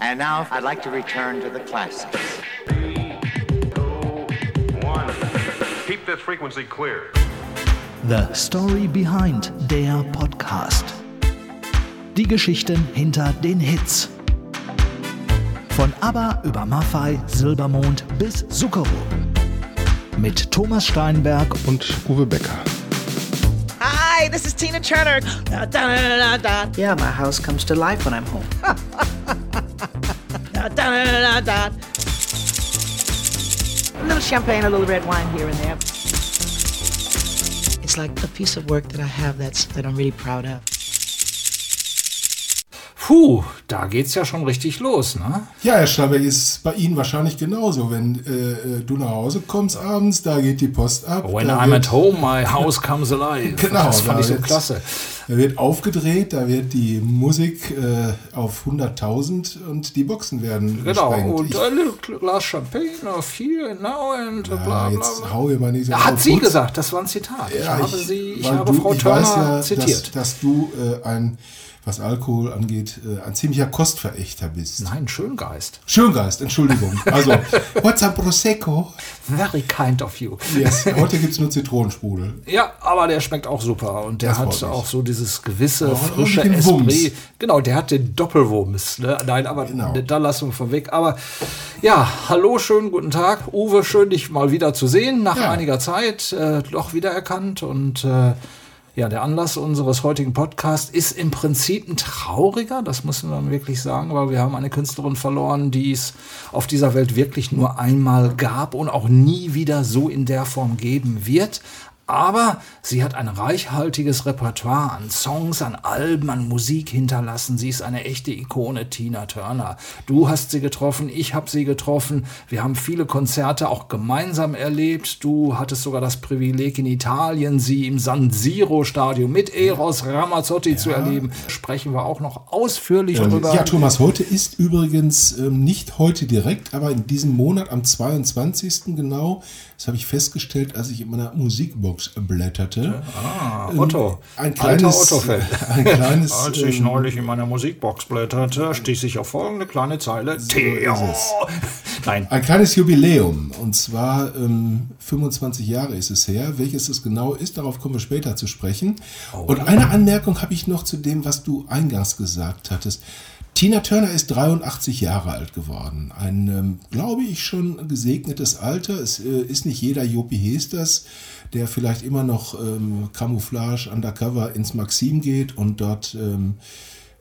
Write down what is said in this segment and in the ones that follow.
And now I'd like to return to the classics. One. Keep this frequency clear. The Story Behind der Podcast. Die Geschichten hinter den Hits. Von ABBA über Maffei, Silbermond bis Zucchero. Mit Thomas Steinberg und Uwe Becker. Hi, this is Tina Turner. Da, da, da, Yeah, my house comes to life when I'm home. da, da, da. A little champagne, a little red wine here and there. It's like a piece of work that I have that's that I'm really proud of. Puh, da geht's ja schon richtig los, ne? Ja, Herr Stabbeck, ist bei Ihnen wahrscheinlich genauso. Wenn äh, du nach Hause kommst abends, da geht die Post ab. When I'm at home, my house comes alive. Genau, das fand da ich so wird- klasse. Da wird aufgedreht, da wird die Musik äh, auf 100.000 und die Boxen werden Genau, gesprengt. und Ich- a little glass champagne of here and now and ja, bla bla jetzt hau mal nicht so Ja, hat sie Putz. gesagt, das war ein Zitat. ich Ja, habe, sie, ich habe du, Frau ich Turner ja, zitiert. Dass, dass du äh, ein, was Alkohol angeht, äh, ein ziemlicher Kostverächter bist. Nein, Schöngeist. Schöngeist, Entschuldigung. Also, what's a Prosecco? Very kind of you. Yes, heute gibt es nur Zitronensprudel. Ja, aber der schmeckt auch super und der Das hat auch so dieses gewisse Oh, frische den Wumms. Esprit. Genau, der hat den Doppelwumms. Ne? Nein, aber Genau. da lassen wir von weg. Aber ja, hallo, schönen guten Tag. Uwe, schön dich mal wieder zu sehen. Nach Ja. einiger Zeit äh, doch wiedererkannt und äh, ja, der Anlass unseres heutigen Podcasts ist im Prinzip ein trauriger, das müssen wir wirklich sagen, weil wir haben eine Künstlerin verloren, die es auf dieser Welt wirklich nur einmal gab und auch nie wieder so in der Form geben wird. Aber sie hat ein reichhaltiges Repertoire an Songs, an Alben, an Musik hinterlassen. Sie ist eine echte Ikone, Tina Turner. Du hast sie getroffen, ich habe sie getroffen. Wir haben viele Konzerte auch gemeinsam erlebt. Du hattest sogar das Privileg in Italien, sie im San Siro Stadion mit Eros Ramazzotti zu erleben. Sprechen wir auch noch ausführlich drüber. Ja, Thomas, heute ist übrigens ähm, nicht heute direkt, aber in diesem Monat am 22. genau, das habe ich festgestellt, als ich in meiner Musikbox blätterte. Ah, Otto. Ein kleines, ein kleines Als ich ähm, neulich in meiner Musikbox blätterte, stieß ich auf folgende kleine Zeile. Theo. es. Nein. Ein kleines Jubiläum, und zwar ähm, 25 Jahre ist es her. Welches es genau ist, darauf kommen wir später zu sprechen. Oh. Und eine Anmerkung habe ich noch zu dem, was du eingangs gesagt hattest. Tina Turner ist 83 Jahre alt geworden. Ein, ähm, glaube ich, schon gesegnetes Alter. Es äh, ist nicht jeder Jopi Hesters, der vielleicht immer noch ähm, Camouflage undercover ins Maxim geht und dort ähm,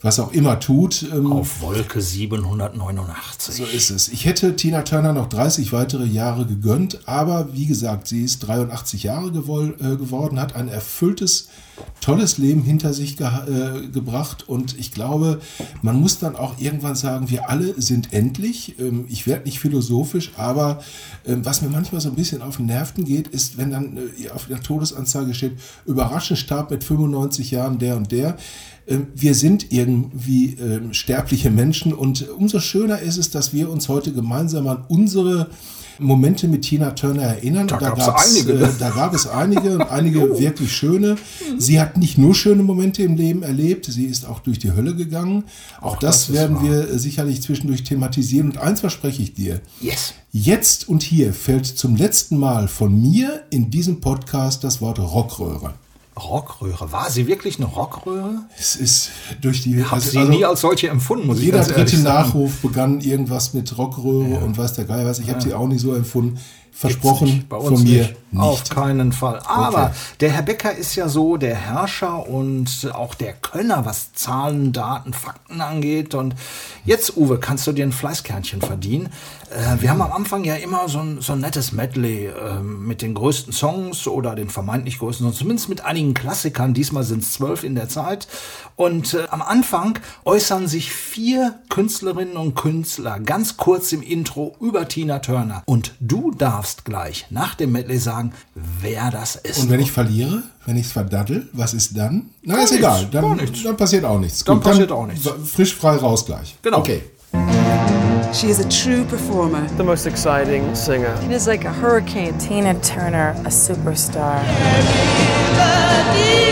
was auch immer tut. Ähm, Auf Wolke 789. so ist es. Ich hätte Tina Turner noch 30 weitere Jahre gegönnt, aber wie gesagt, sie ist 83 Jahre gewol- äh, geworden, hat ein erfülltes, tolles Leben hinter sich ge äh, gebracht und ich glaube, man muss dann auch irgendwann sagen, wir alle sind endlich. Ähm, ich werde nicht philosophisch, aber ähm, was mir manchmal so ein bisschen auf den Nerven geht, ist, wenn dann äh, auf der Todesanzeige steht, überraschend starb mit 95 Jahren der und der. Ähm, wir sind irgendwie ähm, sterbliche Menschen und umso schöner ist es, dass wir uns heute gemeinsam an unsere Momente mit Tina Turner erinnern. Da Und gab's gab's, einige? Äh, da gab es einige und einige wirklich schöne. Sie hat nicht nur schöne Momente im Leben erlebt, sie ist auch durch die Hölle gegangen. Auch, das, das ist werden wahr. wir äh, sicherlich zwischendurch thematisieren. Und eins verspreche ich dir. Yes. Jetzt und hier fällt zum letzten Mal von mir in diesem Podcast das Wort Rockröhre. Rockröhre. War sie wirklich eine Rockröhre? Es ist durch die. Hab also- sie also- nie als solche empfunden, muss ich Jeder ganz ehrlich dritte sagen. Nachruf begann irgendwas mit Rockröhre und weiß der Geil was. Ich habe sie auch nicht so empfunden. Versprochen von mir nicht. nicht. Auf keinen Fall. Aber Okay. der Herr Becker ist ja so der Herrscher und auch der Könner, was Zahlen, Daten, Fakten angeht. Und jetzt, Uwe, kannst du dir ein Fleißkernchen verdienen. Äh, wir haben am Anfang ja immer so ein, so ein nettes Medley äh, mit den größten Songs oder den vermeintlich größten Songs, zumindest mit einigen Klassikern. Diesmal sind es zwölf in der Zeit. Und äh, am Anfang äußern sich vier Künstlerinnen und Künstler ganz kurz im Intro über Tina Turner. Und du darfst gleich nach dem Medley sagen, wer das ist. Und wenn ich verliere, wenn ich es verdaddel, was ist dann? Na, ist nichts, egal. gar Dann, dann passiert auch nichts. Dann passiert auch nichts. Frisch frei raus gleich. Genau. Okay. She is a true performer. the most exciting singer. It is like a hurricane. Tina Turner, a superstar. They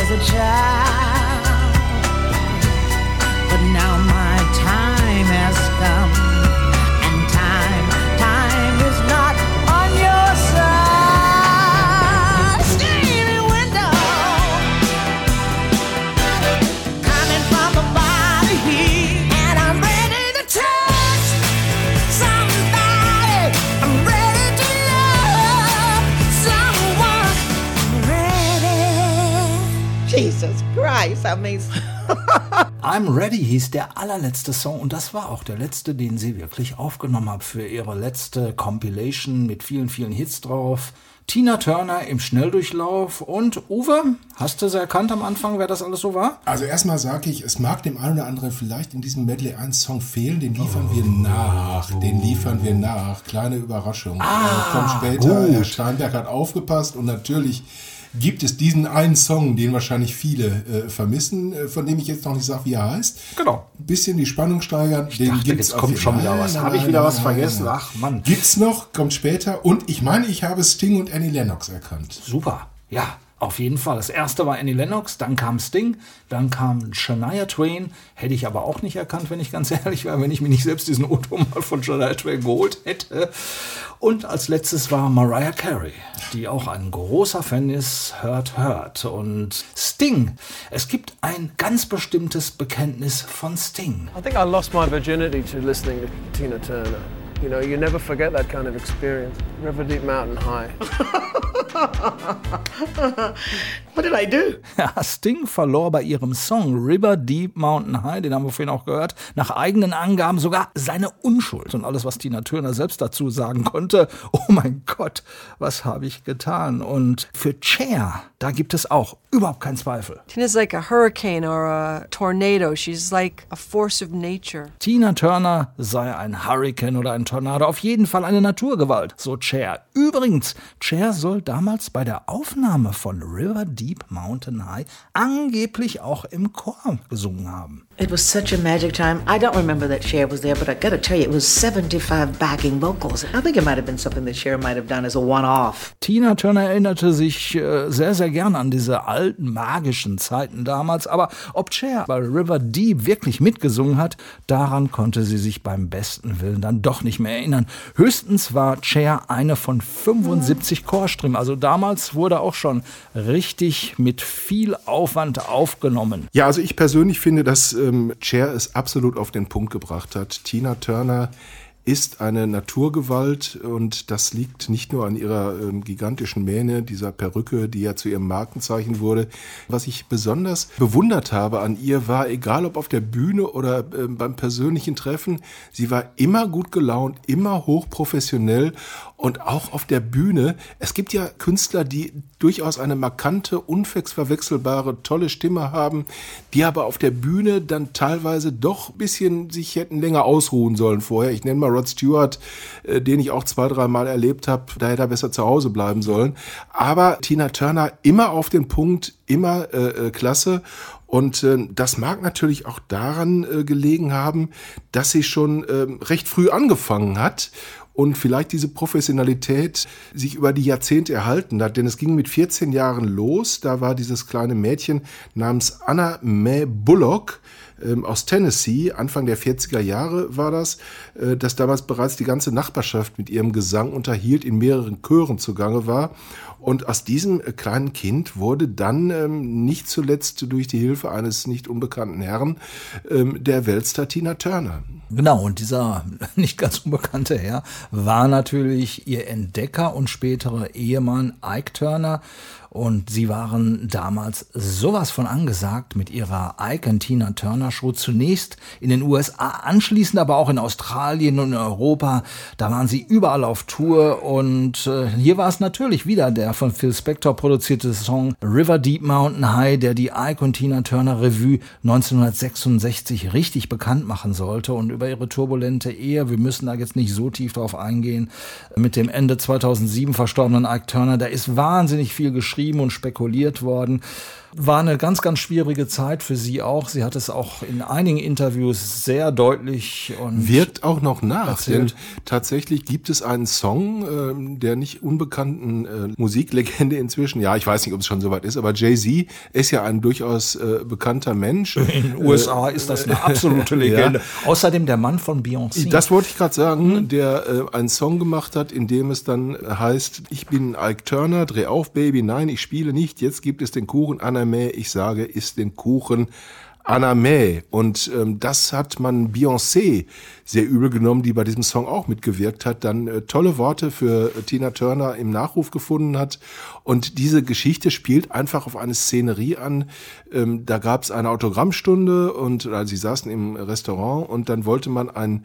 as a child. Christ, I mean. I'm Ready hieß der allerletzte Song und das war auch der letzte, den sie wirklich aufgenommen hat für ihre letzte Compilation mit vielen, vielen Hits drauf. Tina Turner im Schnelldurchlauf und Uwe, hast du sie erkannt am Anfang, wer das alles so war? Also erstmal sage ich, es mag dem einen oder anderen vielleicht in diesem Medley ein Song fehlen, den liefern wir nach. Den liefern wir nach. Kleine Überraschung. Ah, kommt später. gut. Herr Steinberg hat aufgepasst und natürlich gibt es diesen einen Song, den wahrscheinlich viele äh, vermissen, äh, von dem ich jetzt noch nicht sage, wie er heißt. Genau. Ein bisschen die Spannung steigern. den dachte, gibt's jetzt kommt schon wieder was. Habe ich wieder nein, was nein, vergessen? nein. Ach, Mann. Gibt's noch, kommt später. Und ich meine, ich habe Sting und Annie Lennox erkannt. Super, ja, auf jeden Fall. Das erste war Annie Lennox, dann kam Sting, dann kam Shania Twain. Hätte ich aber auch nicht erkannt, wenn ich ganz ehrlich war, wenn ich mir nicht selbst diesen O-Ton mal von Shania Twain geholt hätte. Und als letztes war Mariah Carey, die auch ein großer Fan ist, hört, hört. Und Sting, es gibt ein ganz bestimmtes Bekenntnis von Sting. I think I lost my virginity to listening to Tina Turner. You know, you never forget that kind of experience. River Deep Mountain High. What did I do? Ja, Sting verlor bei ihrem Song River Deep Mountain High, den haben wir vorhin auch gehört, nach eigenen Angaben sogar seine Unschuld. Und alles, was Tina Turner selbst dazu sagen konnte, oh mein Gott, was habe ich getan? Und für Cher, da gibt es auch überhaupt keinen Zweifel. Tina's like a hurricane or a tornado. She's like a force of nature. Tina Turner sei ein Hurricane oder ein Tornado, auf jeden Fall eine Naturgewalt, so Cher. Übrigens, Cher soll damals bei der Aufnahme von River Deep Mountain High angeblich auch im Chor gesungen haben. It was such a magic time. I don't remember that Cher was there, but I gotta tell you, it was 75 backing vocals. I think it might have been something that Cher might have done as a one off. Tina Turner erinnerte sich äh, sehr, sehr gern an diese alten magischen Zeiten damals, aber ob Cher bei River Deep wirklich mitgesungen hat, daran konnte sie sich beim besten Willen dann doch nicht mehr erinnern. Höchstens war Cher eine von 75 Chorstimmen, also damals wurde auch schon richtig mit viel Aufwand aufgenommen. Ja, also ich persönlich finde, dass ähm, Cher es absolut auf den Punkt gebracht hat. Tina Turner ist eine Naturgewalt und das liegt nicht nur an ihrer ähm, gigantischen Mähne, dieser Perücke, die ja zu ihrem Markenzeichen wurde. Was ich besonders bewundert habe an ihr war, egal ob auf der Bühne oder ähm, beim persönlichen Treffen, sie war immer gut gelaunt, immer hochprofessionell und auch auf der Bühne. Es gibt ja Künstler, die durchaus eine markante, unverwechselbare, tolle Stimme haben, die aber auf der Bühne dann teilweise doch ein bisschen sich hätten länger ausruhen sollen vorher. Ich nenne mal Rod Stewart, äh, den ich auch zwei, drei Mal erlebt habe, da hätte er besser zu Hause bleiben sollen. Aber Tina Turner immer auf den Punkt, immer äh, äh, klasse. Und äh, das mag natürlich auch daran äh, gelegen haben, dass sie schon äh, recht früh angefangen hat und vielleicht diese Professionalität sich über die Jahrzehnte erhalten hat. Denn es ging mit 14 Jahren los. Da war dieses kleine Mädchen namens Anna Mae Bullock ähm, aus Tennessee, Anfang der 40er Jahre war das, äh, dass damals bereits die ganze Nachbarschaft mit ihrem Gesang unterhielt, in mehreren Chören zugange war. Und aus diesem äh, kleinen Kind wurde dann ähm, nicht zuletzt durch die Hilfe eines nicht unbekannten Herrn ähm, der Weltstar Tina Turner. Genau, und dieser nicht ganz unbekannte Herr war natürlich ihr Entdecker und spätere Ehemann Ike Turner. Und sie waren damals sowas von angesagt mit ihrer Icon Tina Turner Show. Zunächst in den USA, anschließend aber auch in Australien und in Europa. Da waren sie überall auf Tour. Und äh, hier war es natürlich wieder der von Phil Spector produzierte Song River Deep Mountain High, der die Icon Tina Turner Revue 1966 richtig bekannt machen sollte. Und über ihre turbulente Ehe, wir müssen da jetzt nicht so tief drauf eingehen, mit dem Ende 2007 verstorbenen Ike Turner, da ist wahnsinnig viel geschrieben und spekuliert worden. War eine ganz, ganz schwierige Zeit für sie auch. Sie hat es auch in einigen Interviews sehr deutlich und wirkt auch noch nach. erzählt. Denn tatsächlich gibt es einen Song ähm, der nicht unbekannten äh, Musiklegende inzwischen. Ja, ich weiß nicht, ob es schon soweit ist, aber Jay-Z ist ja ein durchaus äh, bekannter Mensch. In den USA ist das eine absolute Legende. Außerdem der Mann von Beyoncé. Das wollte ich gerade sagen, der äh, einen Song gemacht hat, in dem es dann heißt, ich bin Ike Turner, dreh auf, Baby, nein, ich spiele nicht, jetzt gibt es den Kuchen Anna May, ich sage, isst den Kuchen Anna May. Und ähm, das hat man Beyoncé sehr übel genommen, die bei diesem Song auch mitgewirkt hat, dann äh, tolle Worte für äh, Tina Turner im Nachruf gefunden hat. Und diese Geschichte spielt einfach auf eine Szenerie an. Ähm, da gab es eine Autogrammstunde und also sie saßen im Restaurant und dann wollte man ein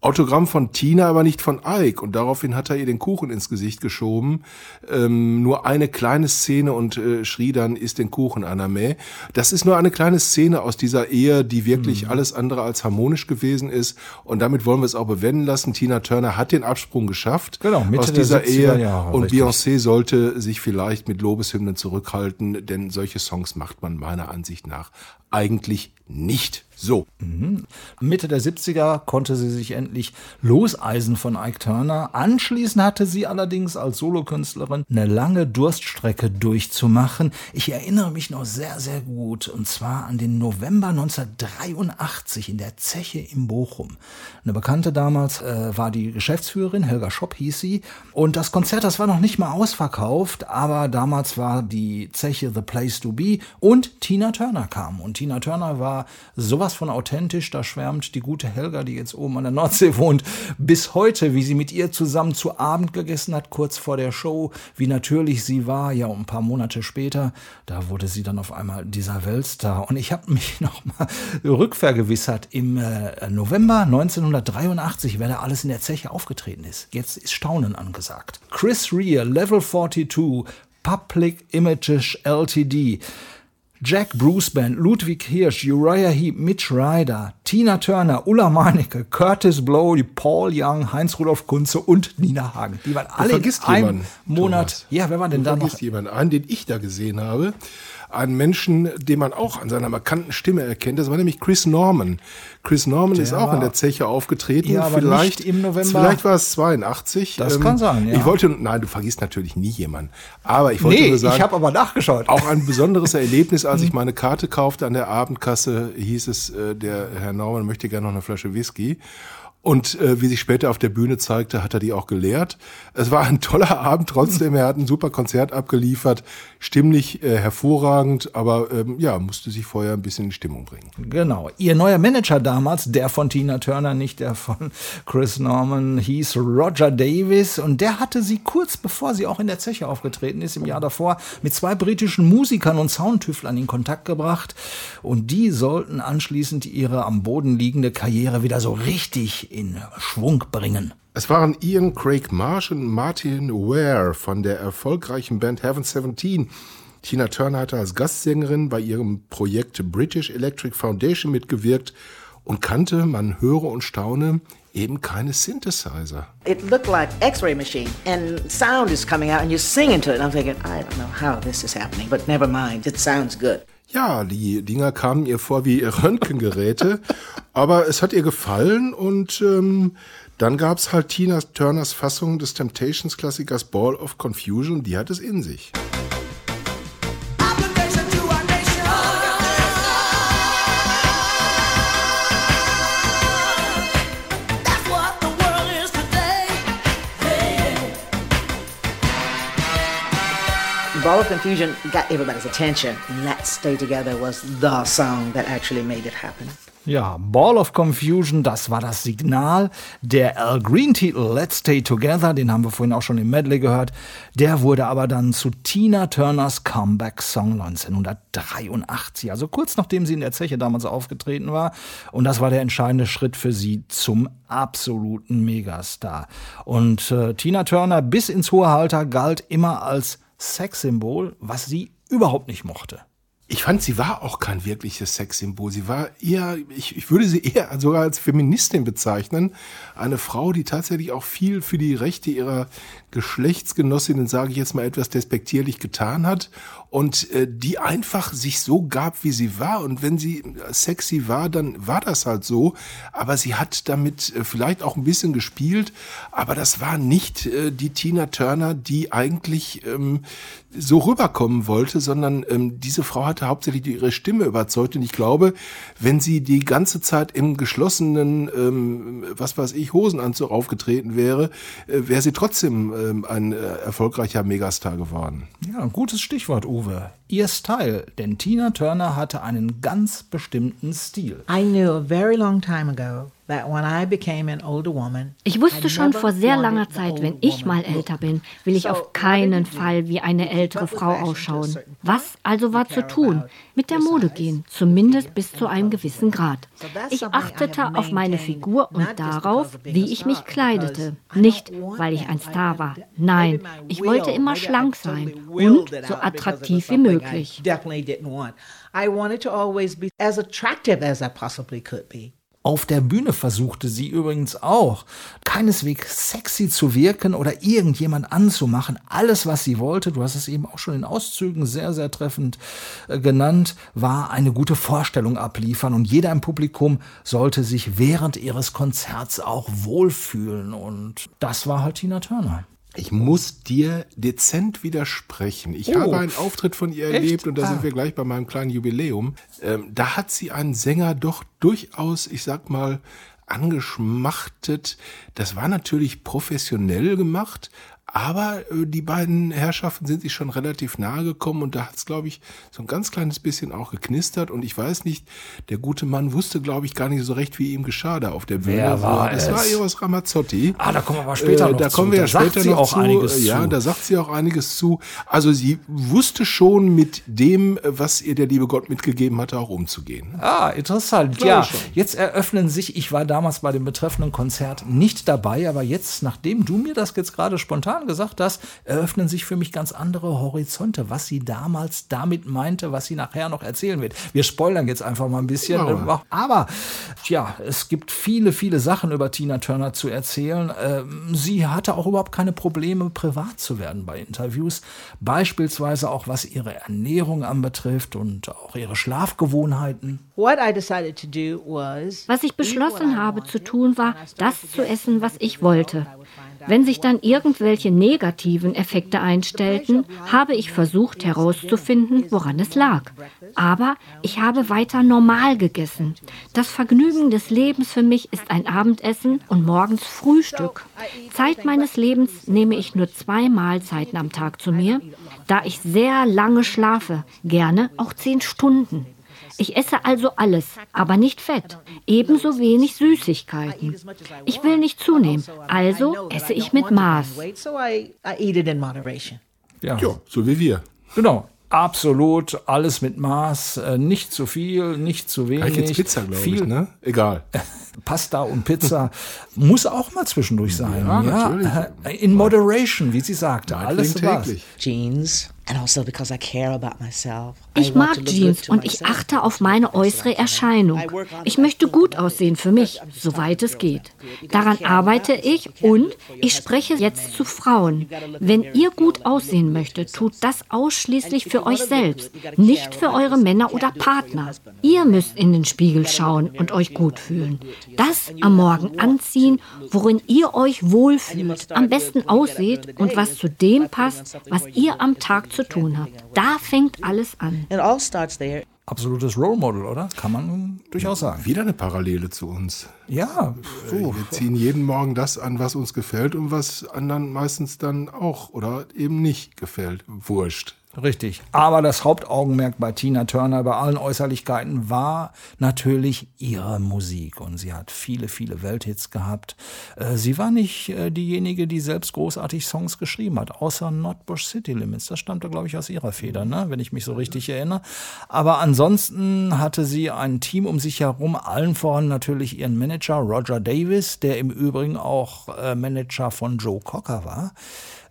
Autogramm von Tina, aber nicht von Ike. Und daraufhin hat er ihr den Kuchen ins Gesicht geschoben. Ähm, nur eine kleine Szene und äh, schrie dann, isst den Kuchen, Anna May. Das ist nur eine kleine Szene aus dieser Ehe, die wirklich Mhm. alles andere als harmonisch gewesen ist. Und damit wollen wir es auch bewenden lassen. Tina Turner hat den Absprung geschafft Genau, Mitte aus dieser 70er Ehe. Jahre, und richtig. Beyoncé sollte sich vielleicht mit Lobeshymnen zurückhalten, denn solche Songs macht man meiner Ansicht nach eigentlich nicht. So. Mhm. Mitte der 70er konnte sie sich endlich loseisen von Ike Turner. Anschließend hatte sie allerdings als Solokünstlerin eine lange Durststrecke durchzumachen. Ich erinnere mich noch sehr, sehr gut. Und zwar an den November 1983 in der Zeche in Bochum. Eine Bekannte damals äh, war die Geschäftsführerin, Helga Schopp hieß sie. Und das Konzert, das war noch nicht mal ausverkauft, aber damals war die Zeche The Place to Be und Tina Turner kam. Und Tina Turner war sowas von authentisch, da schwärmt die gute Helga, die jetzt oben an der Nordsee wohnt, bis heute, wie sie mit ihr zusammen zu Abend gegessen hat, kurz vor der Show, wie natürlich sie war, ja, ein paar Monate später, da wurde sie dann auf einmal dieser Weltstar. Und ich habe mich noch mal rückvergewissert, im äh, November 1983, wer da alles in der Zeche aufgetreten ist. Jetzt ist Staunen angesagt. Chris Rea, Level 42, Public Images LTD. Jack Bruce Band, Ludwig Hirsch, Uriah Heep, Mitch Ryder, Tina Turner, Ulla Meinecke, Curtis Blow, Paul Young, Heinz-Rudolf Kunze und Nina Hagen. Die waren alle in einem jemanden, Monat. Thomas. Ja, wer war denn du da noch? jemanden einen, den ich da gesehen habe. Einen Menschen, den man auch an seiner markanten Stimme erkennt. Das war nämlich Chris Norman. Chris Norman Der ist auch in der Zeche aufgetreten. Ja, aber vielleicht im November. Vielleicht war es 82. Das kann sein, ja. Ich wollte, nein, du vergisst natürlich nie jemanden. Aber ich wollte Nee, nur sagen, ich habe aber nachgeschaut. auch ein besonderes Erlebnis, als Mhm. ich meine Karte kaufte an der Abendkasse, hieß es, äh, der Herr Norman möchte gerne noch eine Flasche Whisky. Und äh, wie sich später auf der Bühne zeigte, hat er die auch geleert. Es war ein toller Abend trotzdem. Er hat ein super Konzert abgeliefert, stimmlich äh, hervorragend, aber ähm, ja, musste sich vorher ein bisschen in Stimmung bringen. Genau. Ihr neuer Manager damals, der von Tina Turner, nicht der von Chris Norman, hieß Roger Davis. Und der hatte sie kurz bevor sie auch in der Zeche aufgetreten ist, im Jahr davor, mit zwei britischen Musikern und Soundtüflern in Kontakt gebracht. Und die sollten anschließend ihre am Boden liegende Karriere wieder so richtig in Schwung bringen. Es waren Ian Craig Marsh und Martin Ware von der erfolgreichen Band Heaven 17. Tina Turner hatte als Gastsängerin bei ihrem Projekt British Electric Foundation mitgewirkt und kannte, man höre und staune, eben keine Synthesizer. It looked like X-ray machine, and sound is coming out, and you're singing to it. And I'm thinking, I don't know how this is happening, but never mind. It sounds good. Ja, die Dinger kamen ihr vor wie Röntgengeräte, aber es hat ihr gefallen und ähm, Dann gab es halt Tina Turners Fassung des Temptations-Klassikers Ball of Confusion, die hat es in sich. Ball of Confusion got everybody's attention. Let's Stay Together was the song that actually made it happen. Ja, Ball of Confusion, das war das Signal. Der Al Green-Titel Let's Stay Together, den haben wir vorhin auch schon im Medley gehört, der wurde aber dann zu Tina Turners Comeback-Song 1983, also kurz nachdem sie in der Zeche damals aufgetreten war. Und das war der entscheidende Schritt für sie zum absoluten Megastar. Und äh, Tina Turner bis ins hohe Alter galt immer als Sexsymbol, was sie überhaupt nicht mochte. Ich fand, sie war auch kein wirkliches Sexsymbol. Sie war eher, ich, ich würde sie eher sogar als Feministin bezeichnen. Eine Frau, die tatsächlich auch viel für die Rechte ihrer Geschlechtsgenossinnen, sage ich jetzt mal etwas despektierlich, getan hat und äh, die einfach sich so gab, wie sie war. Und wenn sie sexy war, dann war das halt so. Aber sie hat damit äh, vielleicht auch ein bisschen gespielt, aber das war nicht äh, die Tina Turner, die eigentlich ähm, so rüberkommen wollte, sondern ähm, diese Frau hatte hauptsächlich ihre Stimme überzeugt. Und ich glaube, wenn sie die ganze Zeit im geschlossenen, ähm, was weiß ich, Hosenanzug aufgetreten wäre, äh, wäre sie trotzdem ähm, ein äh, erfolgreicher Megastar geworden. Ja, ein gutes Stichwort, Uwe. Ihr Style, denn Tina Turner hatte einen ganz bestimmten Stil. I knew a very long time ago that when I became an older woman, Ich wusste schon vor sehr langer Zeit, wenn ich mal älter bin, will ich auf keinen Fall wie eine ältere Frau ausschauen. Was also war zu tun? Mit der Mode gehen, zumindest bis zu einem gewissen Grad. Ich achtete auf meine Figur und darauf, wie ich mich kleidete. Nicht, weil ich ein Star war. Nein, ich wollte immer schlank sein und so attraktiv wie möglich. I wanted to always be as attractive as I possibly could be. Auf der Bühne versuchte sie übrigens auch, keineswegs sexy zu wirken oder irgendjemand anzumachen. Alles, was sie wollte, du hast es eben auch schon in Auszügen sehr, sehr treffend äh, genannt, war eine gute Vorstellung abliefern und jeder im Publikum sollte sich während ihres Konzerts auch wohlfühlen und das war halt Tina Turner. Ich muss dir dezent widersprechen. Ich Oh. habe einen Auftritt von ihr Echt? erlebt und da Ah. sind wir gleich bei meinem kleinen Jubiläum. Ähm, da hat sie einen Sänger doch durchaus, ich sag mal, angeschmachtet. Das war natürlich professionell gemacht, aber äh, die beiden Herrschaften sind sich schon relativ nahe gekommen und da hat es, glaube ich, so ein ganz kleines bisschen auch geknistert und ich weiß nicht, der gute Mann wusste, glaube ich, gar nicht so recht, wie ihm geschah da auf der Bühne. Wer war das es? war Eros Ramazzotti. Ah, da kommen wir aber später Äh, noch Da zu. kommen wir Da ja sagt später sie noch auch zu. einiges ja, zu. da sagt sie auch einiges zu. Also sie wusste schon mit dem, was ihr der liebe Gott mitgegeben hatte, auch umzugehen. Ah, interessant. Glaube Ja, schon. jetzt eröffnen sich, ich war damals bei dem betreffenden Konzert nicht dabei, aber jetzt, nachdem du mir das jetzt gerade spontan gesagt hast, eröffnen sich für mich ganz andere Horizonte, was sie damals damit meinte, was sie nachher noch erzählen wird. Wir spoilern jetzt einfach mal ein bisschen. Wir. Aber ja, es gibt viele, viele Sachen über Tina Turner zu erzählen. Ähm, Sie hatte auch überhaupt keine Probleme, privat zu werden bei Interviews. Beispielsweise auch was ihre Ernährung anbetrifft und auch ihre Schlafgewohnheiten. What I decided to do was Was ich beschlossen habe zu tun, war, das zu essen, was ich wollte. Wenn sich dann irgendwelche negativen Effekte einstellten, habe ich versucht herauszufinden, woran es lag. Aber ich habe weiter normal gegessen. Das Vergnügen des Lebens für mich ist ein Abendessen und morgens Frühstück. Zeit meines Lebens nehme ich nur zwei Mahlzeiten am Tag zu mir, da ich sehr lange schlafe, gerne auch zehn Stunden. Ich esse also alles, aber nicht Fett, ebenso wenig Süßigkeiten. Ich will nicht zunehmen, also esse ich mit Maß. Ja. Ja, so wie wir. Genau. Absolut, alles mit Maß, äh, nicht zu viel, nicht zu wenig. Eigentlich jetzt Pizza, glaube viel ich, ne? Egal. Pasta und Pizza muss auch mal zwischendurch sein. Ja, natürlich. äh, In moderation, wie sie sagte. Alles klingt was. täglich. Jeans, And also because I care about myself. I Ich want to mag look good Jeans und ich myself. achte auf meine äußere Erscheinung. Ich möchte gut aussehen für mich, soweit es geht. Daran arbeite ich und ich spreche jetzt zu Frauen. Wenn ihr gut aussehen möchtet, tut das ausschließlich für euch selbst, nicht für eure Männer oder Partner. Ihr müsst in den Spiegel schauen und euch gut fühlen. Das am Morgen anziehen, worin ihr euch wohlfühlt, am besten ausseht und was zu dem passt, was ihr am Tag zu tun habt. Da fängt alles an. It all starts there. Absolutes Role Model, oder? Kann man durchaus sagen. Wieder eine Parallele zu uns. Ja, so. Wir ziehen jeden Morgen das an, was uns gefällt und was anderen meistens dann auch oder eben nicht gefällt. Wurscht. Richtig. Aber das Hauptaugenmerk bei Tina Turner, bei allen Äußerlichkeiten, war natürlich ihre Musik. Und sie hat viele, viele Welthits gehabt. Äh, Sie war nicht äh, diejenige, die selbst großartig Songs geschrieben hat, außer Notbush City Limits. Das stammte, glaube ich, aus ihrer Feder, ne? wenn ich mich so richtig erinnere. Aber ansonsten hatte sie ein Team um sich herum, allen voran natürlich ihren Manager Roger Davis, der im Übrigen auch äh, Manager von Joe Cocker war.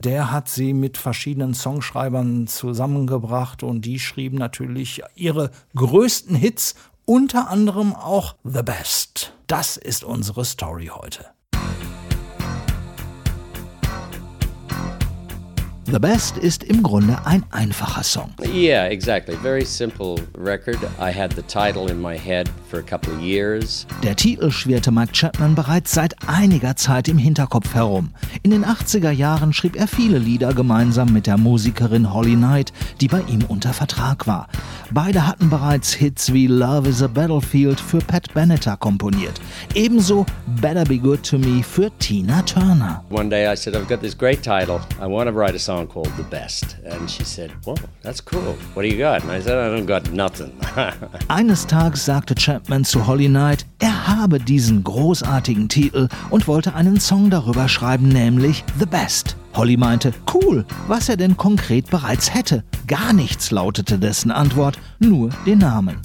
Der hat sie mit verschiedenen Songschreibern zusammengebracht und die schrieben natürlich ihre größten Hits, unter anderem auch The Best. Das ist unsere Story heute. The Best ist im Grunde ein einfacher Song. Yeah, exactly. Very simple record. I had the title in my head for a couple of years. Der Titel schwirrte Mike Chapman bereits seit einiger Zeit im Hinterkopf herum. In den 80er Jahren schrieb er viele Lieder gemeinsam mit der Musikerin Holly Knight, die bei ihm unter Vertrag war. Beide hatten bereits Hits wie Love is a Battlefield für Pat Benatar komponiert. Ebenso Better Be Good to Me für Tina Turner. One day I said, I've got this great title. I want to write a song called The Best. And she said, Whoa, that's cool. What do you got? And I said, I don't got nothing. Eines Tages sagte Chapman zu Holly Knight, er habe diesen großartigen Titel und wollte einen Song darüber schreiben, nämlich The Best. Holly meinte, cool, was er denn konkret bereits hätte. Gar nichts lautete dessen Antwort, nur den Namen.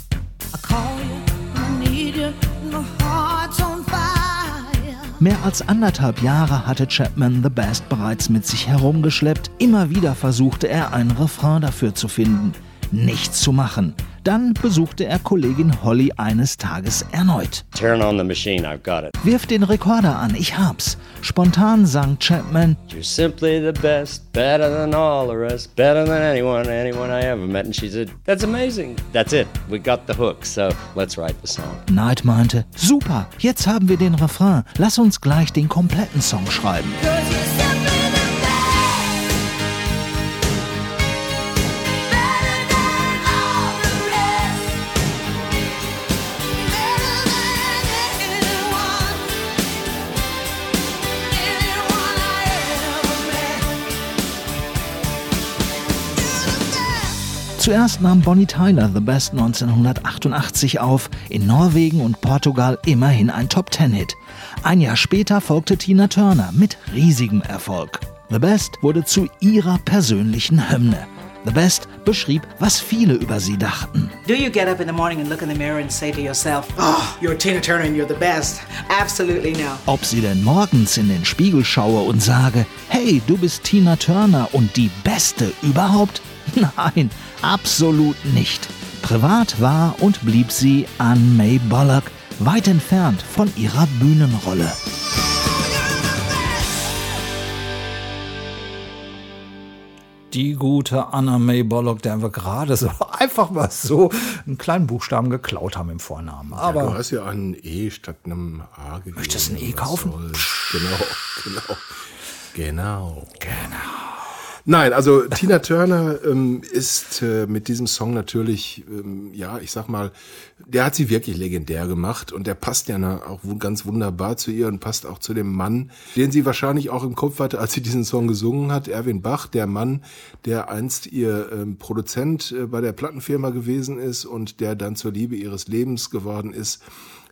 Mehr als anderthalb Jahre hatte Chapman The Best bereits mit sich herumgeschleppt. Immer wieder versuchte er, einen Refrain dafür zu finden. Nichts zu machen. Dann besuchte er Kollegin Holly eines Tages erneut. Turn on the machine, I've got it. Wirf den Rekorder an, ich hab's. Spontan sang Chapman, You're simply the best, better than all the rest, better than anyone, anyone I ever met. And she said, That's amazing. That's it. We got the hook, so let's write the song. Knight meinte, super, jetzt haben wir den Refrain, lass uns gleich den kompletten Song schreiben. Zuerst nahm Bonnie Tyler The Best 1988 auf, in Norwegen und Portugal immerhin ein Top-10-Hit. Ein Jahr später folgte Tina Turner mit riesigem Erfolg. The Best wurde zu ihrer persönlichen Hymne. The Best beschrieb, was viele über sie dachten. Do you get up in the morning and look in the mirror and say to yourself, Oh, you're Tina Turner and you're the best? Absolutely no. Ob sie denn morgens in den Spiegel schaue und sage, hey, du bist Tina Turner und die Beste überhaupt? Nein, absolut nicht. Privat war und blieb sie Anne May Bullock, weit entfernt von ihrer Bühnenrolle. Die gute Anna May Bullock, der wir gerade so einfach mal so einen kleinen Buchstaben geklaut haben im Vornamen. ja, Aber du hast ja ein E statt einem A gegeben. Möchtest du ein E kaufen? soll's? Genau, genau. Genau. Genau. Nein, also Tina Turner ähm, ist äh, mit diesem Song natürlich, ähm, ja, ich sag mal, der hat sie wirklich legendär gemacht und der passt ja na- auch ganz wunderbar zu ihr und passt auch zu dem Mann, den sie wahrscheinlich auch im Kopf hatte, als sie diesen Song gesungen hat, Erwin Bach, der Mann, der einst ihr ähm, Produzent äh, bei der Plattenfirma gewesen ist und der dann zur Liebe ihres Lebens geworden ist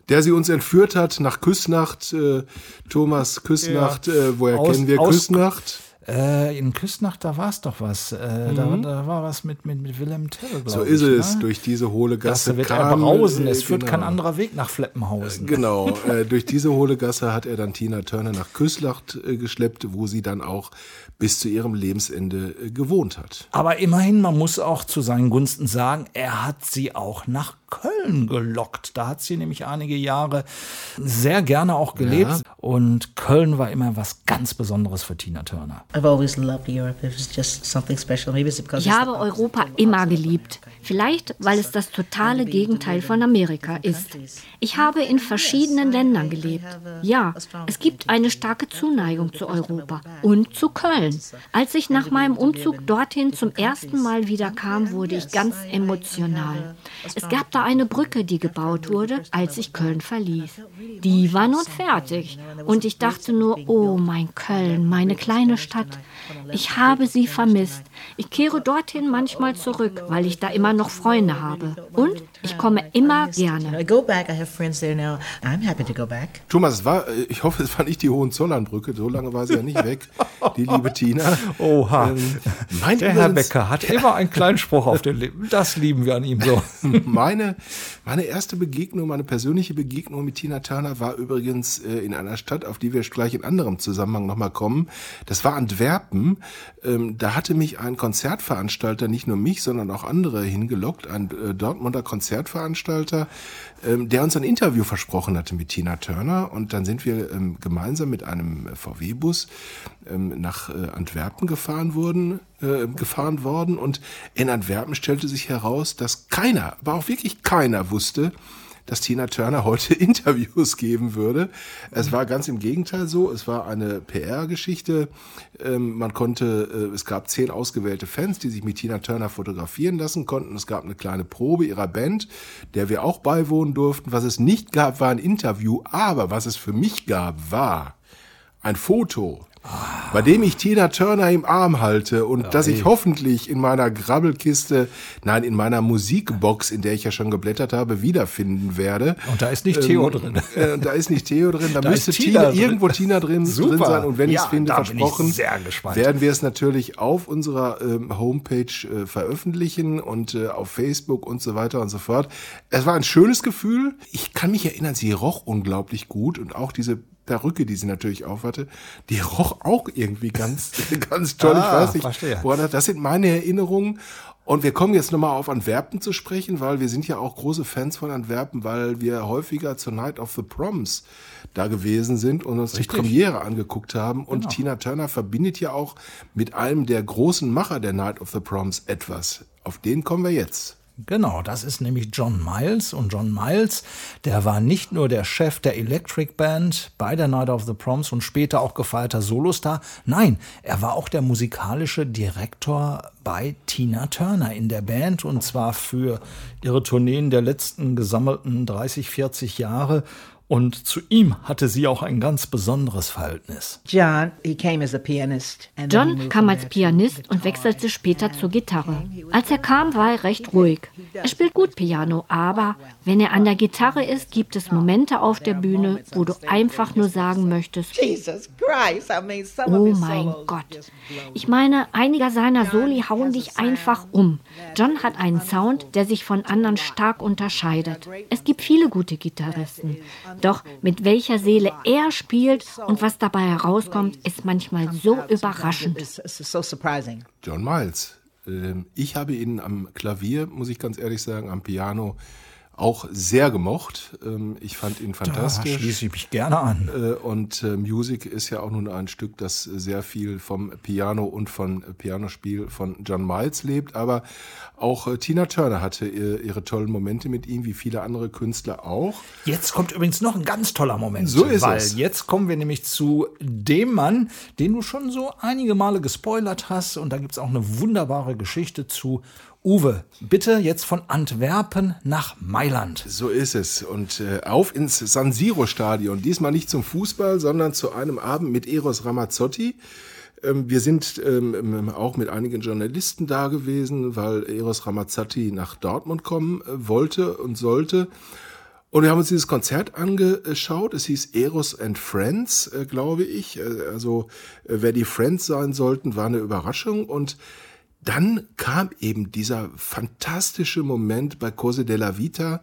der sie uns entführt hat nach Küssnacht, äh, Thomas Küssnacht, Ja. äh, woher Aus- kennen wir aus- Küssnacht? Äh, in Küstnacht, da war es doch was. Äh, da, Mhm. da war was mit, mit, mit Willem Tell, So ist ich, es. Ne? Durch diese hohle Gasse Das wird er kam, brausen. äh, Es führt kein genau. anderer Weg nach Fleppenhausen. Genau, äh, durch diese hohle Gasse hat er dann Tina Turner nach Küslacht äh, geschleppt, wo sie dann auch bis zu ihrem Lebensende äh, gewohnt hat. Aber immerhin, man muss auch zu seinen Gunsten sagen, er hat sie auch nach Köln gelockt. Da hat sie nämlich einige Jahre sehr gerne auch gelebt. Ja. Und Köln war immer was ganz Besonderes für Tina Turner. I've always loved Europe. It was just something special. Maybe it's because Ich habe Europa immer geliebt. Vielleicht, weil es das totale Gegenteil von Amerika ist. Ich habe in verschiedenen Ländern gelebt. Ja, es gibt eine starke Zuneigung zu Europa und zu Köln. Als ich nach meinem Umzug dorthin zum ersten Mal wieder kam, wurde ich ganz emotional. Es gab da eine Brücke, die gebaut wurde, als ich Köln verließ. Die war nun fertig. Und ich dachte nur, oh mein Köln, meine kleine Stadt. Ich habe sie vermisst. Ich kehre dorthin manchmal zurück, weil ich da immer noch Freunde habe. Und ich komme immer gerne. I go back. I have friends there now. I'm happy to go back. Thomas, es war, äh, ich hoffe, es war nicht die Hohenzollernbrücke, so lange war sie ja nicht weg, die liebe Tina. Oha. Ähm, mein Der Herr Becker hat immer einen kleinen Spruch auf den Lippen. Das lieben wir an ihm so. meine, meine erste Begegnung, meine persönliche Begegnung mit Tina Turner war übrigens äh, in einer Stadt, auf die wir gleich in anderem Zusammenhang nochmal kommen. Das war Antwerpen. Ähm, da hatte mich ein Konzertveranstalter, nicht nur mich, sondern auch andere hingelockt, ein äh, Dortmunder Konzertveranstalter, ähm, der uns ein Interview versprochen hatte mit Tina Turner. Und dann sind wir ähm, gemeinsam mit einem äh, VW-Bus ähm, nach äh, Antwerpen gefahren wurden, äh, gefahren worden. Und in Antwerpen stellte sich heraus, dass keiner, aber auch wirklich keiner wusste, dass Tina Turner heute Interviews geben würde. Es war ganz im Gegenteil so. Es war eine PR-Geschichte. Ähm, man konnte, äh, es gab zehn ausgewählte Fans, die sich mit Tina Turner fotografieren lassen konnten. Es gab eine kleine Probe ihrer Band, der wir auch beiwohnen durften. Was es nicht gab, war ein Interview. Aber was es für mich gab, war ein Foto, bei dem ich Tina Turner im Arm halte und das ich hoffentlich in meiner Grabbelkiste, nein, in meiner Musikbox, in der ich ja schon geblättert habe, wiederfinden werde. Und da ist nicht Theo drin. Äh, da ist nicht Theo drin, da, Da müsste Tina Tina, irgendwo Tina drin, drin sein. Und wenn ich Ja, es finde, ich versprochen, werden wir es natürlich auf unserer ähm, Homepage äh, veröffentlichen und äh, auf Facebook und so weiter und so fort. Es war ein schönes Gefühl. Ich kann mich erinnern, sie roch unglaublich gut und auch diese Perücke, die sie natürlich aufhatte, die roch auch irgendwie ganz, ganz toll. ich Ah, weiß nicht, verstehe. woran das, das sind meine Erinnerungen. Und wir kommen jetzt nochmal auf Antwerpen zu sprechen, weil wir sind ja auch große Fans von Antwerpen, weil wir häufiger zur Night of the Proms da gewesen sind und uns Richtig. die Premiere angeguckt haben. Und Genau. Tina Turner verbindet ja auch mit einem der großen Macher der Night of the Proms etwas. Auf den kommen wir jetzt. Genau, das ist nämlich John Miles. Und John Miles, der war nicht nur der Chef der Electric Band bei der Night of the Proms und später auch gefeierter Solostar. Nein, er war auch der musikalische Direktor bei Tina Turner in der Band und zwar für ihre Tourneen der letzten gesammelten 30, 40 Jahre. Und zu ihm hatte sie auch ein ganz besonderes Verhältnis. John, he came as a pianist. and then he John moved kam als Pianist und wechselte später zur Gitarre. Als er kam, war er recht ruhig. Er spielt gut Piano, aber wenn er an der Gitarre ist, gibt es Momente auf der Bühne, wo du einfach nur sagen möchtest, Jesus Christ, I mean, some of Oh mein Gott. Ich meine, einige seiner Soli hauen dich einfach um. John hat einen Sound, der sich von anderen stark unterscheidet. Es gibt viele gute Gitarristen. Doch mit welcher Seele er spielt und was dabei herauskommt, ist manchmal so überraschend. John Miles. Ähm, Ich habe ihn am Klavier, muss ich ganz ehrlich sagen, am Piano auch sehr gemocht. Ähm, Ich fand ihn fantastisch. Da schließe ich mich gerne an. Äh, Und äh, Music ist ja auch nun ein Stück, das sehr viel vom Piano und von Pianospiel von John Miles lebt. Aber auch äh, Tina Turner hatte ihre tollen Momente mit ihm, wie viele andere Künstler auch. Jetzt kommt übrigens noch ein ganz toller Moment. So ist weil es. Jetzt kommen wir nämlich zu dem Mann, den du schon so einige Male gespoilert hast. Und da gibt es auch eine wunderbare Geschichte zu. Uwe, bitte jetzt von Antwerpen nach Mailand. So ist es. Und äh, auf ins San Siro Stadion. Diesmal nicht zum Fußball, sondern zu einem Abend mit Eros Ramazzotti. Ähm, wir sind ähm, auch mit einigen Journalisten da gewesen, weil Eros Ramazzotti nach Dortmund kommen äh, wollte und sollte. Und wir haben uns dieses Konzert angeschaut. Es hieß Eros and Friends, äh, glaube ich. Äh, Also äh, wer die Friends sein sollten, war eine Überraschung. Und dann kam eben dieser fantastische Moment bei Cose della Vita,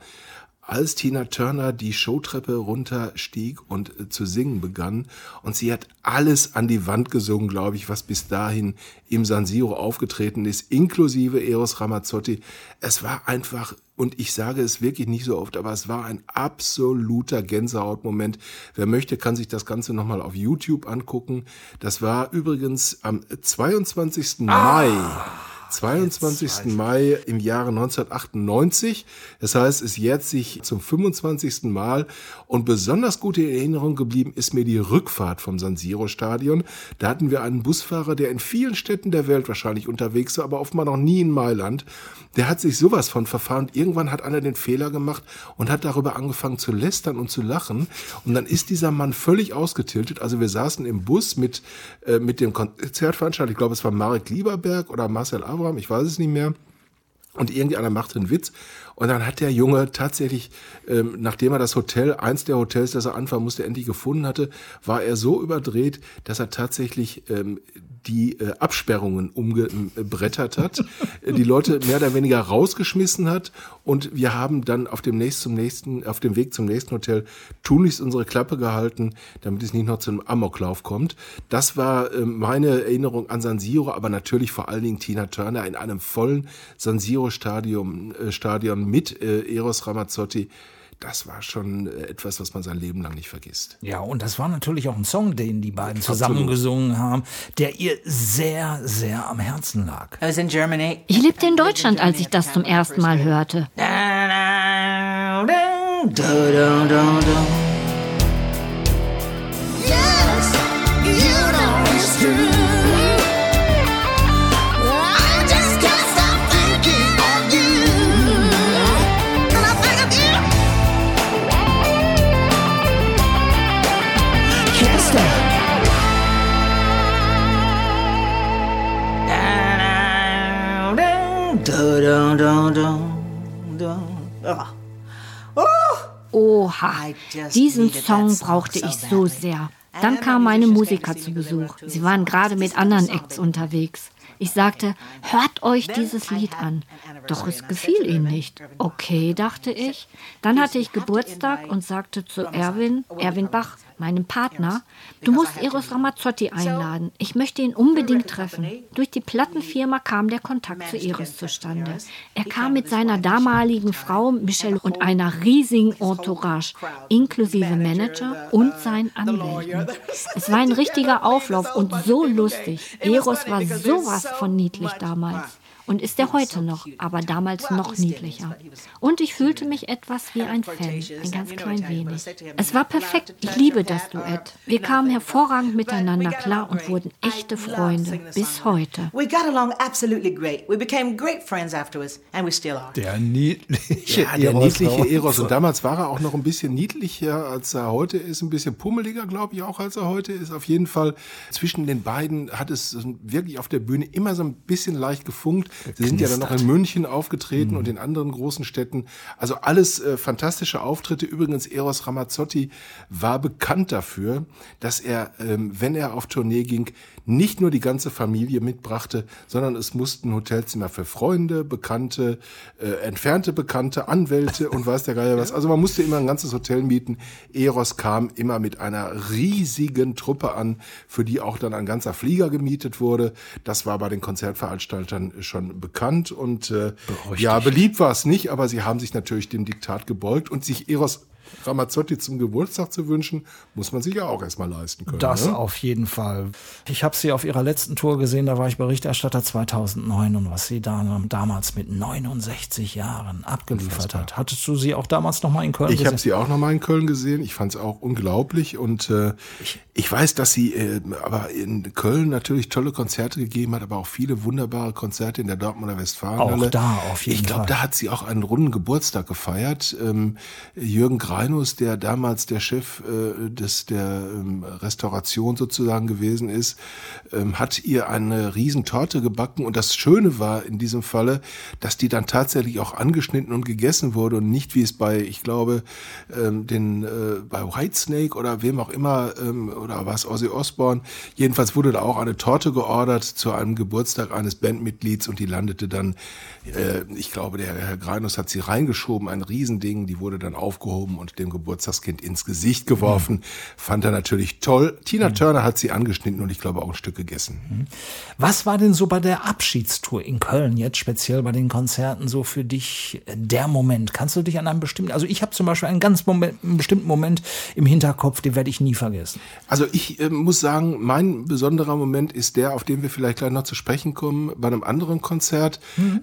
als Tina Turner die Showtreppe runterstieg und äh, zu singen begann. Und sie hat alles an die Wand gesungen, glaube ich, was bis dahin im San Siro aufgetreten ist, inklusive Eros Ramazzotti. Es war einfach, und ich sage es wirklich nicht so oft, aber es war ein absoluter Gänsehautmoment. Wer möchte, kann sich das Ganze nochmal auf YouTube angucken. Das war übrigens am 22. Mai. 22. Mai im Jahre 1998. Das heißt, es jährt sich zum 25. Mal. Und besonders gut in Erinnerung geblieben ist mir die Rückfahrt vom San Siro Stadion. Da hatten wir einen Busfahrer, der in vielen Städten der Welt wahrscheinlich unterwegs war, aber offenbar noch nie in Mailand. Der hat sich sowas von verfahren. Irgendwann hat einer den Fehler gemacht und hat darüber angefangen zu lästern und zu lachen. Und dann ist dieser Mann völlig ausgetiltet. Also wir saßen im Bus mit, äh, mit dem Konzertveranstalter. Ich glaube, es war Marek Lieberberg oder Marcel Abraham. Ich weiß es nicht mehr. Und irgendeiner machte einen Witz. Und dann hat der Junge tatsächlich, ähm, nachdem er das Hotel, eins der Hotels, das er anfangen musste, endlich gefunden hatte, war er so überdreht, dass er tatsächlich ähm, die äh, Absperrungen umgebrettert hat, die Leute mehr oder weniger rausgeschmissen hat. Und wir haben dann auf dem nächsten, zum nächsten, auf dem Weg zum nächsten Hotel tunlichst unsere Klappe gehalten, damit es nicht noch zu einem Amoklauf kommt. Das war äh, meine Erinnerung an San Siro, aber natürlich vor allen Dingen Tina Turner in einem vollen San Siro Stadion, äh, Stadion mit äh, Eros Ramazzotti. Das war schon äh, etwas, was man sein Leben lang nicht vergisst. Ja, und das war natürlich auch ein Song, den die beiden zusammen gesungen haben, der ihr sehr, sehr am Herzen lag. I was in Germany. Ich lebte in Deutschland, als ich das zum ersten Mal hörte. Oha, diesen Song brauchte ich so sehr. Dann kamen meine Musiker zu Besuch. Sie waren gerade mit anderen Acts unterwegs. Ich sagte, hört euch dieses Lied an. Doch es gefiel ihnen nicht. Okay, dachte ich. Dann hatte ich Geburtstag und sagte zu Erwin, Erwin Bach, meinem Partner, du musst Eros Ramazzotti einladen. Ich möchte ihn unbedingt treffen. Durch die Plattenfirma kam der Kontakt zu Eros zustande. Er kam mit seiner damaligen Frau Michelle und einer riesigen Entourage, inklusive Manager und seinen Anwälten. Es war ein richtiger Auflauf und so lustig. Eros war sowas von niedlich damals. Und ist er heute noch, aber damals noch niedlicher. Und ich fühlte mich etwas wie ein Fan, ein ganz klein wenig. Es war perfekt. Ich liebe das Duett. Wir kamen hervorragend miteinander klar und wurden echte Freunde bis heute. We got along absolutely great. We became great friends afterwards, and we still are. Der niedliche Ja, der Eros niedliche Eros. Und damals war er auch noch ein bisschen niedlicher, als er heute ist. Ein bisschen pummeliger, glaube ich, auch als er heute ist. Auf jeden Fall zwischen den beiden hat es wirklich auf der Bühne immer so ein bisschen leicht gefunkt. Sie sind ja dann noch in München aufgetreten Mhm. und in anderen großen Städten. Also alles äh, fantastische Auftritte. Übrigens, Eros Ramazzotti war bekannt dafür, dass er, ähm, wenn er auf Tournee ging, nicht nur die ganze Familie mitbrachte, sondern es mussten Hotelzimmer für Freunde, Bekannte, äh, entfernte Bekannte, Anwälte und weiß der Geier was. Also man musste immer ein ganzes Hotel mieten. Eros kam immer mit einer riesigen Truppe an, für die auch dann ein ganzer Flieger gemietet wurde. Das war bei den Konzertveranstaltern schon bekannt und äh, ja, beliebt war es nicht, aber sie haben sich natürlich dem Diktat gebeugt und sich Eros Ramazzotti zum Geburtstag zu wünschen, muss man sich ja auch erstmal leisten können. Das ne? auf jeden Fall. Ich habe sie auf ihrer letzten Tour gesehen, da war ich Berichterstatter 2009 und was sie da damals mit 69 Jahren abgeliefert hat. Hattest du sie auch damals noch mal in Köln Ich habe gesehen? sie auch noch mal in Köln gesehen. Ich fand es auch unglaublich und äh, ich weiß, dass sie äh, aber in Köln natürlich tolle Konzerte gegeben hat, aber auch viele wunderbare Konzerte in der Dortmunder Westfalenhalle. Auch da auf jeden Ich glaube, Fall. da hat sie auch einen runden Geburtstag gefeiert. Ähm, Jürgen Greif Greinus, der damals der Chef äh, des, der ähm, Restauration sozusagen gewesen ist, ähm, hat ihr eine Riesentorte gebacken. Und das Schöne war in diesem Falle, dass die dann tatsächlich auch angeschnitten und gegessen wurde und nicht wie es bei, ich glaube, ähm, den äh, bei Whitesnake oder wem auch immer ähm, oder was Ozzy Osbourne. Jedenfalls wurde da auch eine Torte geordert zu einem Geburtstag eines Bandmitglieds und die landete dann, äh, ich glaube, der Herr Greinus hat sie reingeschoben, ein Riesending, die wurde dann aufgehoben und dem Geburtstagskind ins Gesicht geworfen. Fand er natürlich toll. Tina Turner hat sie angeschnitten und ich glaube auch ein Stück gegessen. Was war denn so bei der Abschiedstour in Köln, jetzt speziell bei den Konzerten, so für dich der Moment? Kannst du dich an einen bestimmten, also ich habe zum Beispiel einen ganz Moment, einen bestimmten Moment im Hinterkopf, den werde ich nie vergessen. Also ich äh, muss sagen, mein besonderer Moment ist der, auf den wir vielleicht gleich noch zu sprechen kommen, bei einem anderen Konzert.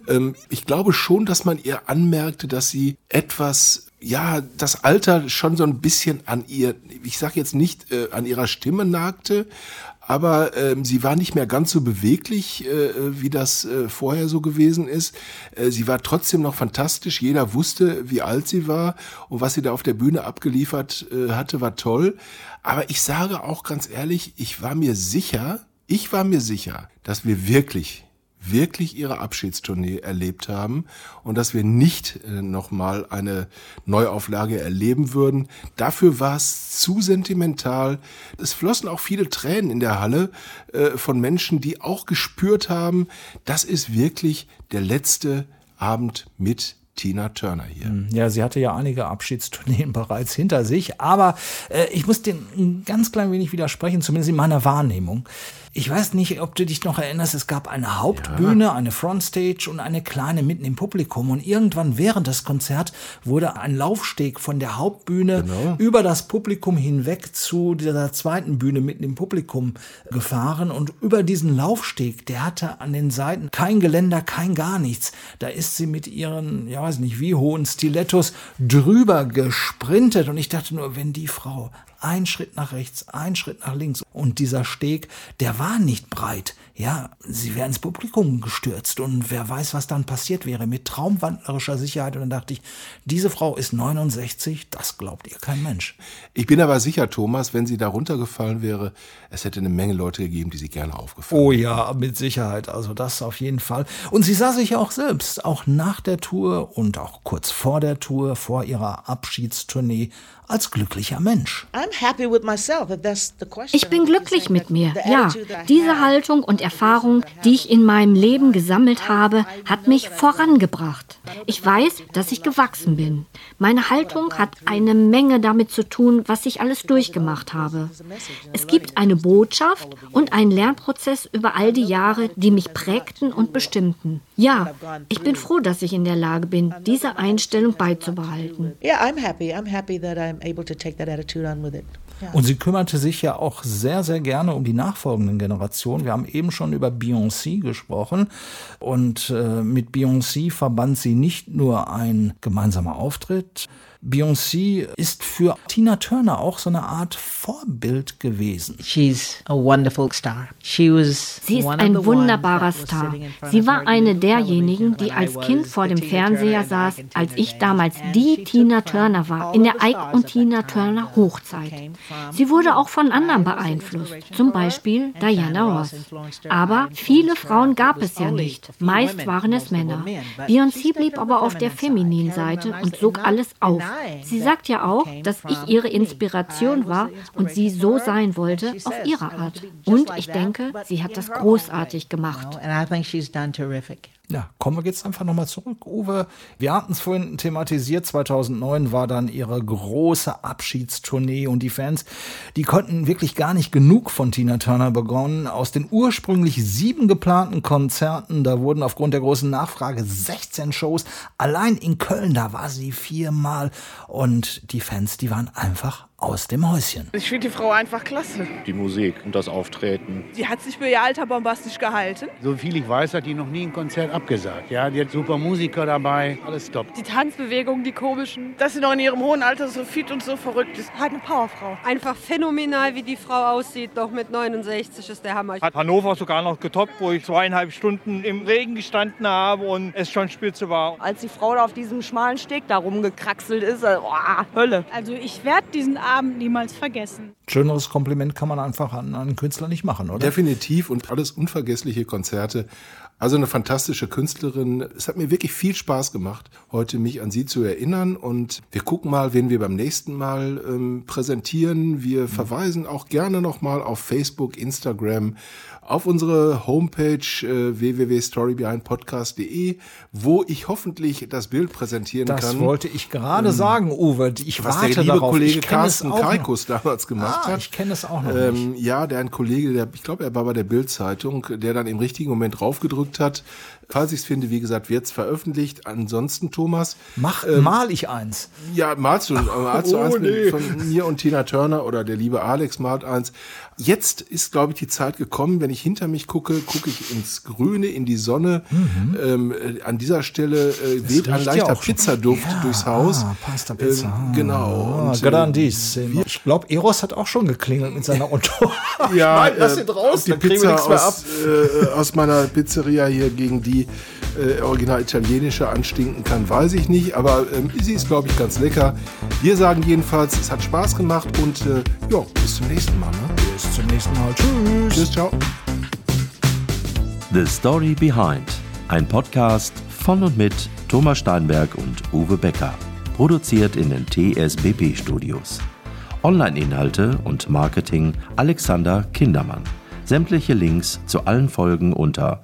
Ähm, ich glaube schon, dass man ihr anmerkte, dass sie etwas ja, das Alter schon so ein bisschen an ihr, ich sage jetzt nicht äh, an ihrer Stimme nagte, aber ähm, sie war nicht mehr ganz so beweglich, äh, wie das äh, vorher so gewesen ist. Äh, sie war trotzdem noch fantastisch. Jeder wusste, wie alt sie war und was sie da auf der Bühne abgeliefert äh, hatte, war toll. Aber ich sage auch ganz ehrlich, ich war mir sicher, ich war mir sicher, dass wir wirklich wirklich ihre Abschiedstournee erlebt haben und dass wir nicht äh, nochmal eine Neuauflage erleben würden. Dafür war es zu sentimental. Es flossen auch viele Tränen in der Halle äh, von Menschen, die auch gespürt haben, das ist wirklich der letzte Abend mit Tina Turner hier. Ja, sie hatte ja einige Abschiedstourneen bereits hinter sich, aber äh, ich muss den ein ganz klein wenig widersprechen, zumindest in meiner Wahrnehmung. Ich weiß nicht, ob du dich noch erinnerst, es gab eine Hauptbühne, eine Frontstage und eine kleine mitten im Publikum. Und irgendwann während des Konzerts wurde ein Laufsteg von der Hauptbühne Genau. über das Publikum hinweg zu dieser zweiten Bühne mitten im Publikum gefahren. Und über diesen Laufsteg, der hatte an den Seiten kein Geländer, kein gar nichts. Da ist sie mit ihren, ja weiß nicht wie hohen Stilettos drüber gesprintet. Und ich dachte nur, wenn die Frau ein Schritt nach rechts, ein Schritt nach links und dieser Steg, der war nicht breit. Ja, sie wäre ins Publikum gestürzt und wer weiß, was dann passiert wäre mit traumwandlerischer Sicherheit. Und dann dachte ich, diese Frau ist 69, das glaubt ihr kein Mensch. Ich bin aber sicher, Thomas, wenn sie da runtergefallen wäre, es hätte eine Menge Leute gegeben, die sie gerne aufgefangen Oh ja, mit Sicherheit. Also das auf jeden Fall. Und sie sah sich ja auch selbst, auch nach der Tour und auch kurz vor der Tour, vor ihrer Abschiedstournee, als glücklicher Mensch. I'm happy with myself, if that's the question. Ich bin glücklich mit mir, ja. Diese Haltung und Erfahrung, die ich in meinem Leben gesammelt habe, hat mich vorangebracht. Ich weiß, dass ich gewachsen bin. Meine Haltung hat eine Menge damit zu tun, was ich alles durchgemacht habe. Es gibt eine Botschaft und einen Lernprozess über all die Jahre, die mich prägten und bestimmten. Ja, ich bin froh, dass ich in der Lage bin, diese Einstellung beizubehalten. Yeah, I'm happy. I'm happy that I'm able to take that attitude on with it. Yeah. Und sie kümmerte sich ja auch sehr, sehr gerne um die nachfolgenden Generationen. Wir haben eben schon über Beyoncé gesprochen. Und äh, mit Beyoncé verband sie nicht nur ein gemeinsamer Auftritt. Beyoncé ist für Tina Turner auch so eine Art Vorbild gewesen. She's a wonderful star. She was Sie ist one of ein wunderbarer Star. sitting in front Sie of war eine derjenigen, die als I Kind was vor dem Tina Fernseher Turner saß, als ich Tina damals die Tina Turner war, in der Ike und Tina Turner Hochzeit. Sie wurde auch von anderen beeinflusst, zum Beispiel Diana Ross. Aber viele Frauen gab es ja nicht. Meist waren es Männer. Beyoncé blieb aber auf der femininen Seite und sog alles auf. Sie sagt ja auch, dass ich ihre Inspiration war und sie so sein wollte auf ihre Art. Und ich denke, sie hat das großartig gemacht. Ja, kommen wir jetzt einfach nochmal zurück, Uwe. Wir hatten es vorhin thematisiert, 2009 war dann ihre große Abschiedstournee und die Fans, die konnten wirklich gar nicht genug von Tina Turner begonnen. Aus den ursprünglich sieben geplanten Konzerten, da wurden aufgrund der großen Nachfrage 16 Shows. Allein in Köln, da war sie viermal und die Fans, die waren einfach aus dem Häuschen. Ich finde die Frau einfach klasse. Die Musik und das Auftreten. Die hat sich für ihr Alter bombastisch gehalten. So viel ich weiß, hat die noch nie ein Konzert abgesagt. Ja, die hat super Musiker dabei, alles top. Die Tanzbewegungen, die komischen. Dass sie noch in ihrem hohen Alter so fit und so verrückt ist. Halt eine Powerfrau. Einfach phänomenal, wie die Frau aussieht. Doch mit 69 ist der Hammer. Hat Hannover sogar noch getoppt, wo ich zweieinhalb Stunden im Regen gestanden habe und es schon spitze war. Als die Frau da auf diesem schmalen Steg da rumgekraxelt ist, oh, Hölle. Also ich werde diesen Abend niemals vergessen. Schöneres Kompliment kann man einfach an einen Künstler nicht machen, oder? Definitiv und alles unvergessliche Konzerte. Also eine fantastische Künstlerin. Es hat mir wirklich viel Spaß gemacht, heute mich an sie zu erinnern. Und wir gucken mal, wen wir beim nächsten Mal ähm, präsentieren. Wir verweisen auch gerne nochmal auf Facebook, Instagram, auf unsere Homepage äh, www.storybehindpodcast.de, wo ich hoffentlich das Bild präsentieren das kann. Das wollte ich gerade ähm, sagen, Uwe. Ich was warte der liebe darauf. Kollege Carsten. Kaikus damals gemacht Ah, hat. ich kenne es auch noch Ähm, nicht. ja, der ein Kollege, der, ich glaube, er war bei der Bild-Zeitung, der dann im richtigen Moment draufgedrückt hat. Falls ich es finde, wie gesagt, wird es veröffentlicht. Ansonsten, Thomas. Mach, ähm, mal ich eins. Ja, malst du, malst du Oh, eins nee. mit, von mir und Tina Turner oder der liebe Alex malt eins. Jetzt ist, glaube ich, die Zeit gekommen, wenn ich hinter mich gucke, gucke ich ins Grüne, in die Sonne. Ähm, äh, an dieser Stelle äh, weht ein ja leichter. Pizzaduft durchs Haus. Ah, Pasta Pizza. Ähm, genau. Ah, Und, äh, grandissimo. Ich glaube, Eros hat auch schon geklingelt mit seiner Auto. Ja, Nein, lass äh, ihn raus, die Pizza nichts mehr aus, äh, aus meiner Pizzeria hier gegen die äh, original italienische anstinken kann, weiß ich nicht, aber ähm, sie ist, glaube ich, ganz lecker. Wir sagen jedenfalls, es hat Spaß gemacht und äh, ja, bis zum nächsten Mal. Ne? Bis zum nächsten Mal. Tschüss. Tschüss, ciao. The Story Behind. Ein Podcast von und mit Thomas Steinberg und Uwe Becker. Produziert in den TSBP Studios. Online-Inhalte und Marketing Alexander Kindermann. Sämtliche Links zu allen Folgen unter